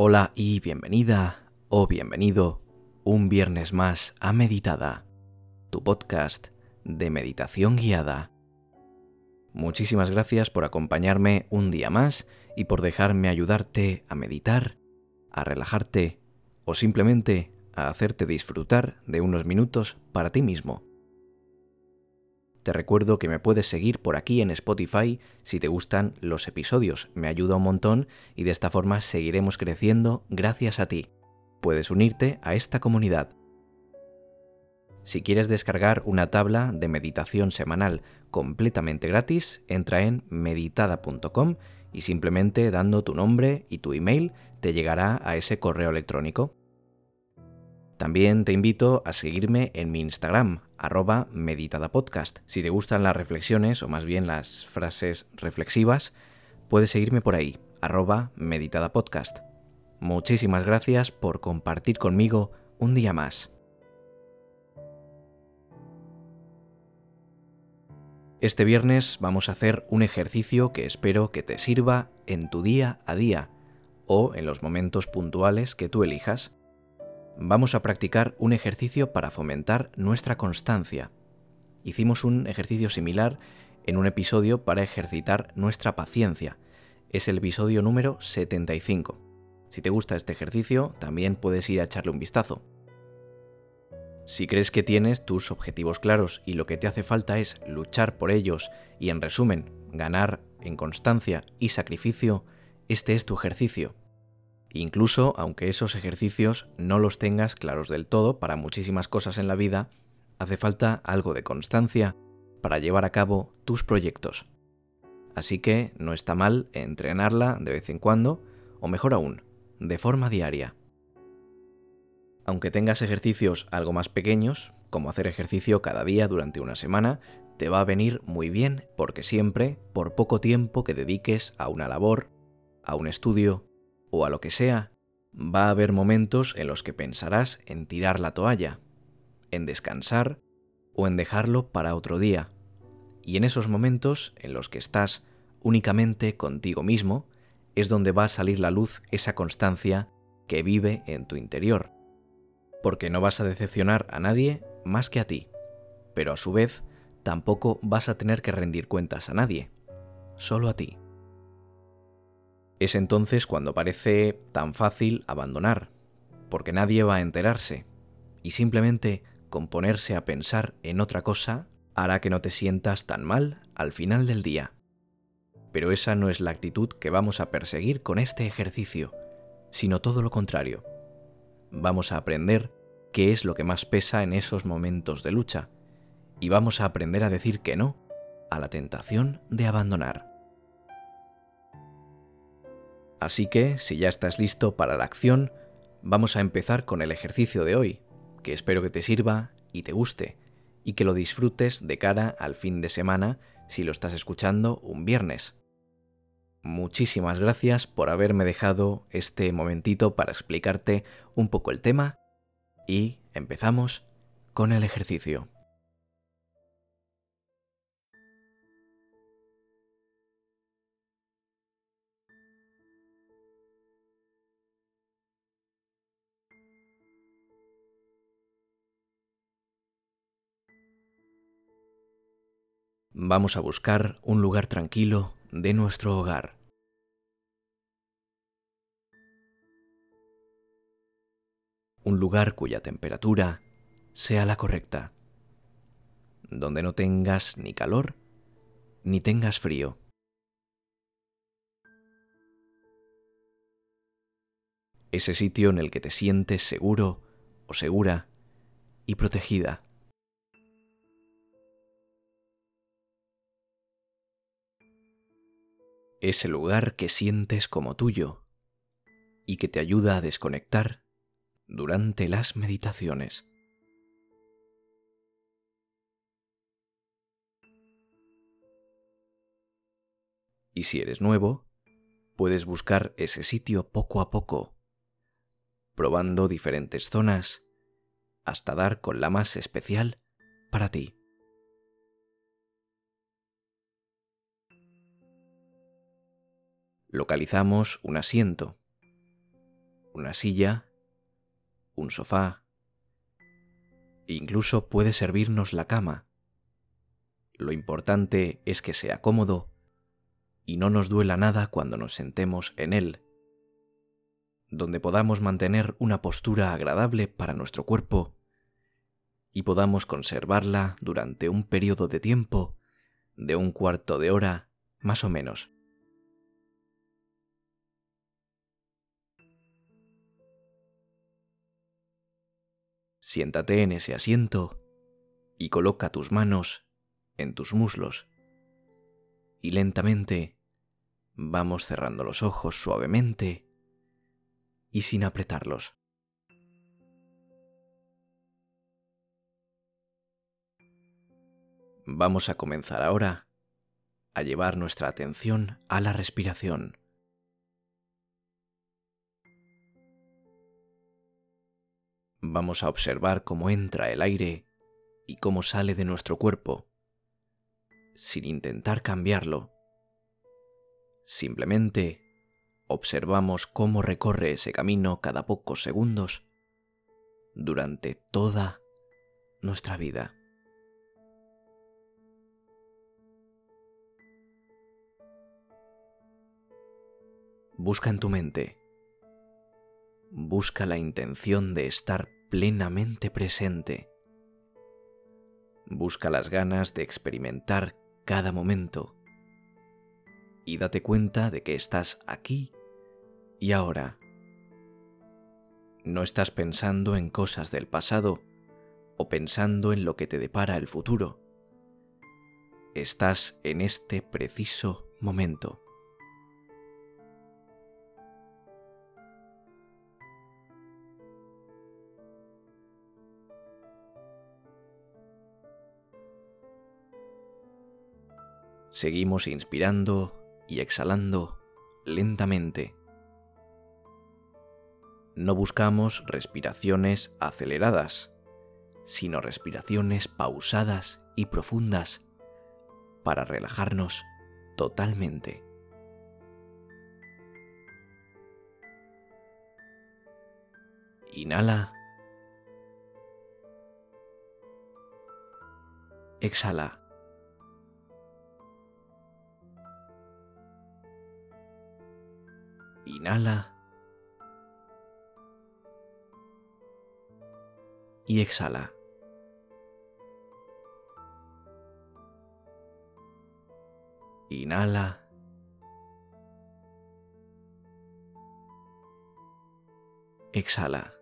Hola y bienvenida o bienvenido un viernes más a Meditada, tu podcast de meditación guiada. Muchísimas gracias por acompañarme un día más y por dejarme ayudarte a meditar, a relajarte o simplemente a hacerte disfrutar de unos minutos para ti mismo. Te recuerdo que me puedes seguir por aquí en Spotify si te gustan los episodios, me ayuda un montón y de esta forma seguiremos creciendo gracias a ti. Puedes unirte a esta comunidad. Si quieres descargar una tabla de meditación semanal completamente gratis, entra en meditada.com y simplemente dando tu nombre y tu email te llegará a ese correo electrónico. También te invito a seguirme en mi Instagram, arroba meditadapodcast. Si te gustan las reflexiones, o más bien las frases reflexivas, puedes seguirme por ahí, arroba meditadapodcast. Muchísimas gracias por compartir conmigo un día más. Este viernes vamos a hacer un ejercicio que espero que te sirva en tu día a día o en los momentos puntuales que tú elijas vamos a practicar un ejercicio para fomentar nuestra constancia. Hicimos un ejercicio similar en un episodio para ejercitar nuestra paciencia. Es el episodio número 75. Si te gusta este ejercicio, también puedes ir a echarle un vistazo. Si crees que tienes tus objetivos claros y lo que te hace falta es luchar por ellos y en resumen, ganar en constancia y sacrificio, este es tu ejercicio. Incluso aunque esos ejercicios no los tengas claros del todo para muchísimas cosas en la vida, hace falta algo de constancia para llevar a cabo tus proyectos. Así que no está mal entrenarla de vez en cuando, o mejor aún, de forma diaria. Aunque tengas ejercicios algo más pequeños, como hacer ejercicio cada día durante una semana, te va a venir muy bien porque siempre, por poco tiempo que dediques a una labor, a un estudio, o a lo que sea, va a haber momentos en los que pensarás en tirar la toalla, en descansar o en dejarlo para otro día. Y en esos momentos en los que estás únicamente contigo mismo, es donde va a salir la luz esa constancia que vive en tu interior. Porque no vas a decepcionar a nadie más que a ti, pero a su vez tampoco vas a tener que rendir cuentas a nadie, solo a ti. Es entonces cuando parece tan fácil abandonar, porque nadie va a enterarse, y simplemente con ponerse a pensar en otra cosa hará que no te sientas tan mal al final del día. Pero esa no es la actitud que vamos a perseguir con este ejercicio, sino todo lo contrario. Vamos a aprender qué es lo que más pesa en esos momentos de lucha, y vamos a aprender a decir que no a la tentación de abandonar. Así que, si ya estás listo para la acción, vamos a empezar con el ejercicio de hoy, que espero que te sirva y te guste, y que lo disfrutes de cara al fin de semana si lo estás escuchando un viernes. Muchísimas gracias por haberme dejado este momentito para explicarte un poco el tema y empezamos con el ejercicio. Vamos a buscar un lugar tranquilo de nuestro hogar. Un lugar cuya temperatura sea la correcta, donde no tengas ni calor ni tengas frío. Ese sitio en el que te sientes seguro o segura y protegida. Ese lugar que sientes como tuyo y que te ayuda a desconectar durante las meditaciones. Y si eres nuevo, puedes buscar ese sitio poco a poco, probando diferentes zonas hasta dar con la más especial para ti. Localizamos un asiento. una silla, un sofá, incluso puede servirnos la cama. Lo importante es que sea cómodo y no nos duela nada cuando nos sentemos en él, donde podamos mantener una postura agradable para nuestro cuerpo y podamos conservarla durante un periodo de tiempo de un cuarto de hora más o menos. Siéntate en ese asiento y coloca tus manos en tus muslos. Y lentamente vamos cerrando los ojos suavemente y sin apretarlos. Vamos a comenzar ahora a llevar nuestra atención a la respiración. Vamos a observar cómo entra el aire y cómo sale de nuestro cuerpo, sin intentar cambiarlo. Simplemente observamos cómo recorre ese camino cada pocos segundos durante toda nuestra vida. Busca en tu mente busca la intención de estar plenamente presente. Busca las ganas de experimentar cada momento y date cuenta de que estás aquí y ahora. No estás pensando en cosas del pasado o pensando en lo que te depara el futuro. Estás en este preciso momento. Seguimos inspirando y exhalando lentamente. No buscamos respiraciones aceleradas, sino respiraciones pausadas y profundas para relajarnos totalmente. Inhala. Exhala. Inhala. Y exhala. Inhala. Exhala.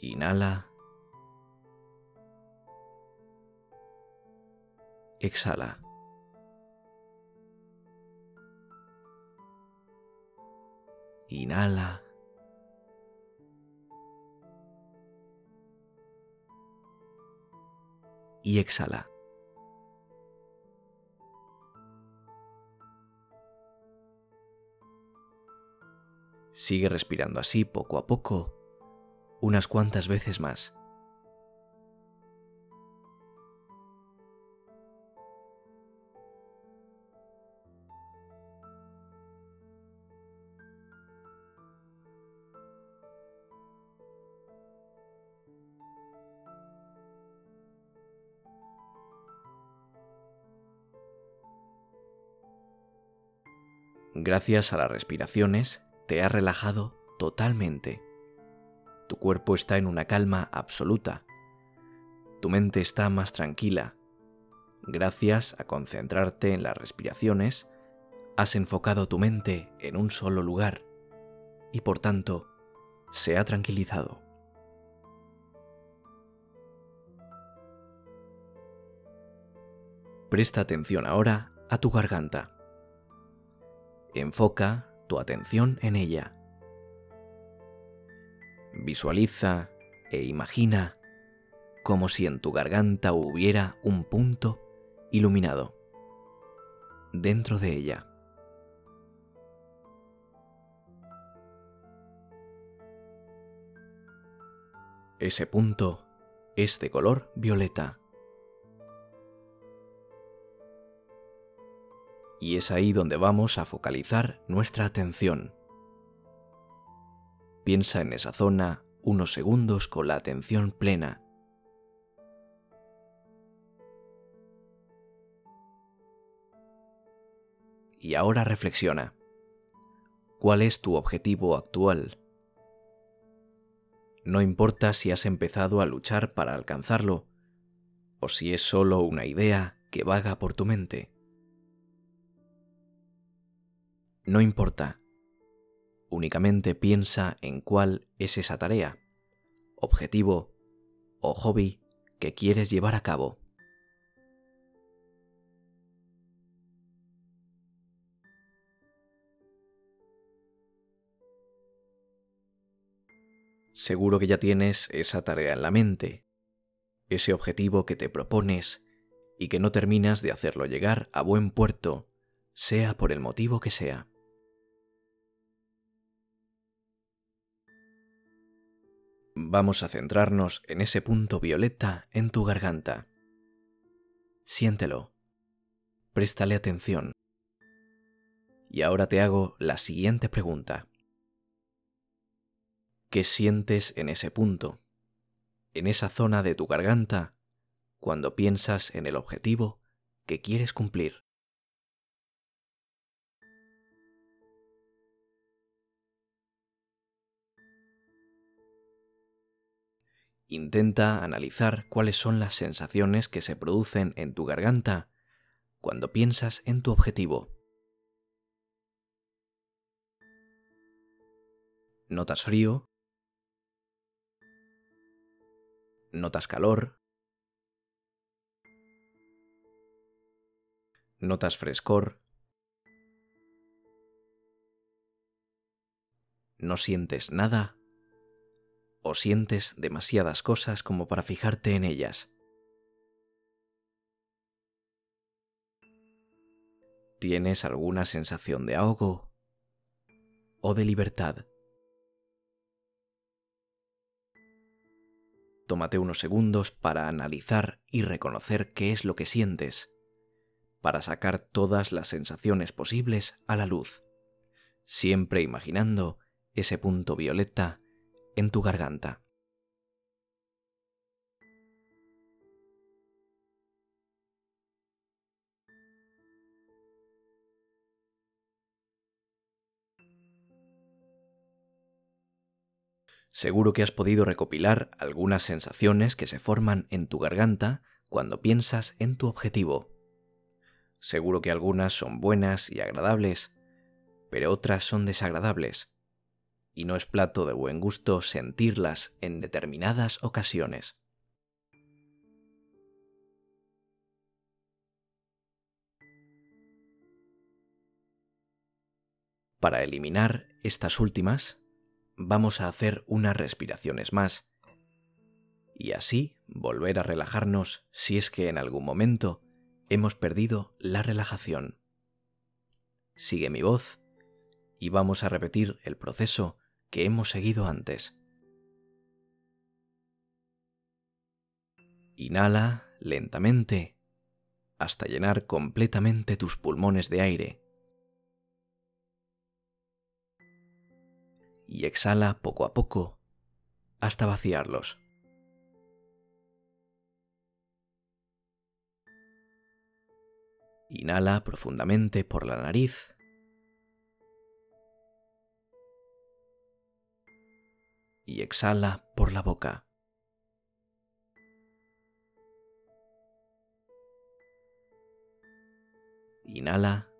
Inhala. Exhala. Inhala. Y exhala. Sigue respirando así poco a poco, unas cuantas veces más. Gracias a las respiraciones, te has relajado totalmente. Tu cuerpo está en una calma absoluta. Tu mente está más tranquila. Gracias a concentrarte en las respiraciones, has enfocado tu mente en un solo lugar y por tanto se ha tranquilizado. Presta atención ahora a tu garganta. Enfoca tu atención en ella. Visualiza e imagina como si en tu garganta hubiera un punto iluminado dentro de ella. Ese punto es de color violeta. Y es ahí donde vamos a focalizar nuestra atención. Piensa en esa zona unos segundos con la atención plena. Y ahora reflexiona. ¿Cuál es tu objetivo actual? No importa si has empezado a luchar para alcanzarlo o si es solo una idea que vaga por tu mente. No importa. Únicamente piensa en cuál es esa tarea, objetivo o hobby que quieres llevar a cabo. Seguro que ya tienes esa tarea en la mente, ese objetivo que te propones y que no terminas de hacerlo llegar a buen puerto, sea por el motivo que sea. Vamos a centrarnos en ese punto violeta en tu garganta. Siéntelo. Préstale atención. Y ahora te hago la siguiente pregunta. ¿Qué sientes en ese punto, en esa zona de tu garganta, cuando piensas en el objetivo que quieres cumplir? Intenta analizar cuáles son las sensaciones que se producen en tu garganta cuando piensas en tu objetivo. ¿Notas frío? notas calor, notas frescor, no sientes nada o sientes demasiadas cosas como para fijarte en ellas. ¿Tienes alguna sensación de ahogo o de libertad? tómate unos segundos para analizar y reconocer qué es lo que sientes, para sacar todas las sensaciones posibles a la luz, siempre imaginando ese punto violeta en tu garganta. Seguro que has podido recopilar algunas sensaciones que se forman en tu garganta cuando piensas en tu objetivo. Seguro que algunas son buenas y agradables, pero otras son desagradables, y no es plato de buen gusto sentirlas en determinadas ocasiones. Para eliminar estas últimas, vamos a hacer unas respiraciones más y así volver a relajarnos si es que en algún momento hemos perdido la relajación. Sigue mi voz y vamos a repetir el proceso que hemos seguido antes. Inhala lentamente hasta llenar completamente tus pulmones de aire. y exhala poco a poco hasta vaciarlos. Inhala profundamente por la nariz. Y exhala por la boca. Inhala.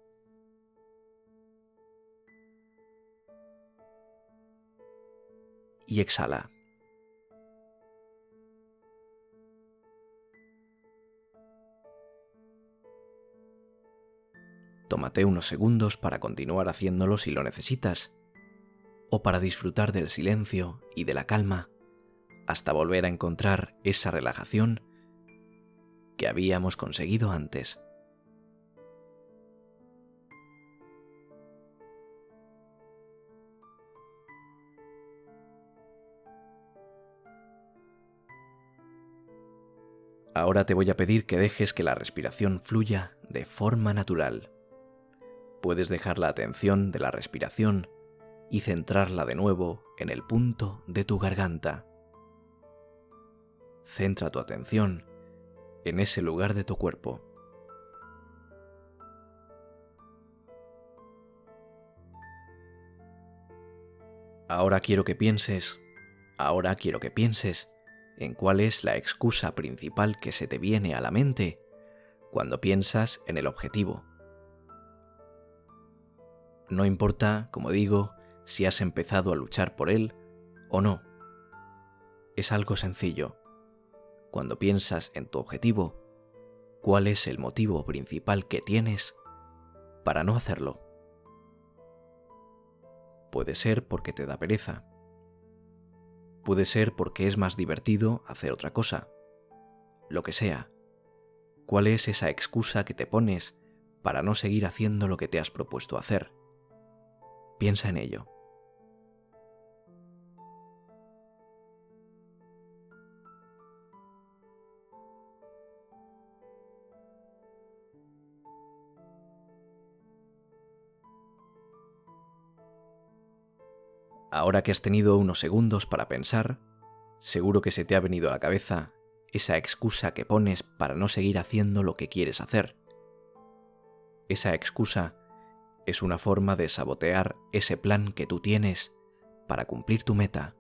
y exhala. Tómate unos segundos para continuar haciéndolo si lo necesitas, o para disfrutar del silencio y de la calma hasta volver a encontrar esa relajación que habíamos conseguido antes. Ahora te voy a pedir que dejes que la respiración fluya de forma natural, puedes dejar la atención de la respiración y centrarla de nuevo en el punto de tu garganta. Centra tu atención en ese lugar de tu cuerpo. Ahora quiero que pienses, ahora quiero que pienses en cuál es la excusa principal que se te viene a la mente cuando piensas en el objetivo. No importa, como digo, si has empezado a luchar por él o no. Es algo sencillo. Cuando piensas en tu objetivo, ¿cuál es el motivo principal que tienes para no hacerlo? Puede ser porque te da pereza. Puede ser porque es más divertido hacer otra cosa. Lo que sea. ¿Cuál es esa excusa que te pones para no seguir haciendo lo que te has propuesto hacer? Piensa en ello. Ahora que has tenido unos segundos para pensar, seguro que se te ha venido a la cabeza esa excusa que pones para no seguir haciendo lo que quieres hacer. Esa excusa es una forma de sabotear ese plan que tú tienes para cumplir tu meta.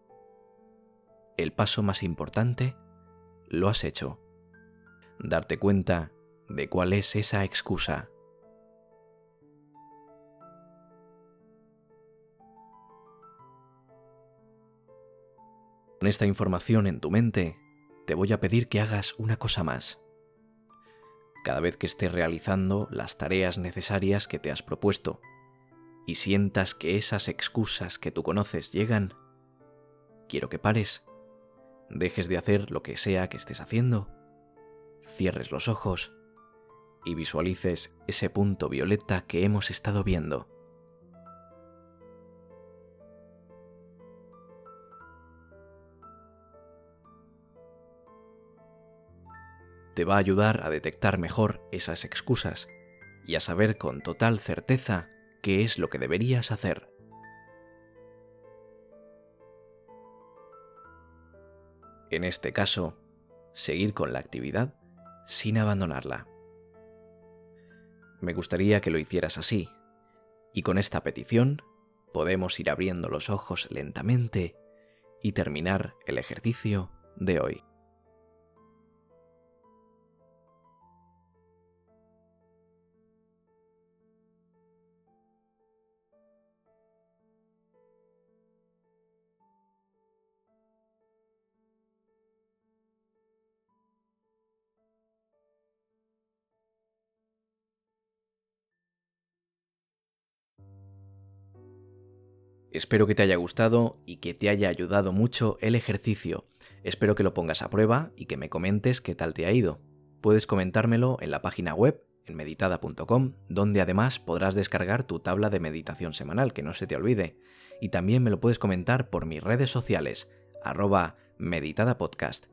El paso más importante lo has hecho. Darte cuenta de cuál es esa excusa. Con esta información en tu mente, te voy a pedir que hagas una cosa más. Cada vez que estés realizando las tareas necesarias que te has propuesto y sientas que esas excusas que tú conoces llegan, quiero que pares, dejes de hacer lo que sea que estés haciendo, cierres los ojos y visualices ese punto violeta que hemos estado viendo. Te va a ayudar a detectar mejor esas excusas y a saber con total certeza qué es lo que deberías hacer. En este caso, seguir con la actividad sin abandonarla. Me gustaría que lo hicieras así, y con esta petición podemos ir abriendo los ojos lentamente y terminar el ejercicio de hoy. Espero que te haya gustado y que te haya ayudado mucho el ejercicio. Espero que lo pongas a prueba y que me comentes qué tal te ha ido. Puedes comentármelo en la página web, en meditada.com, donde además podrás descargar tu tabla de meditación semanal, que no se te olvide. Y también me lo puedes comentar por mis redes sociales, arroba meditadapodcast.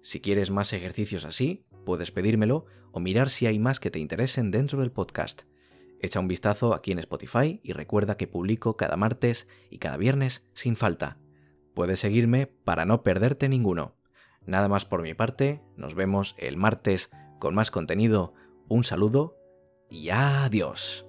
Si quieres más ejercicios así, puedes pedírmelo o mirar si hay más que te interesen dentro del podcast. Echa un vistazo aquí en Spotify y recuerda que publico cada martes y cada viernes sin falta. Puedes seguirme para no perderte ninguno. Nada más por mi parte, nos vemos el martes con más contenido. Un saludo y adiós.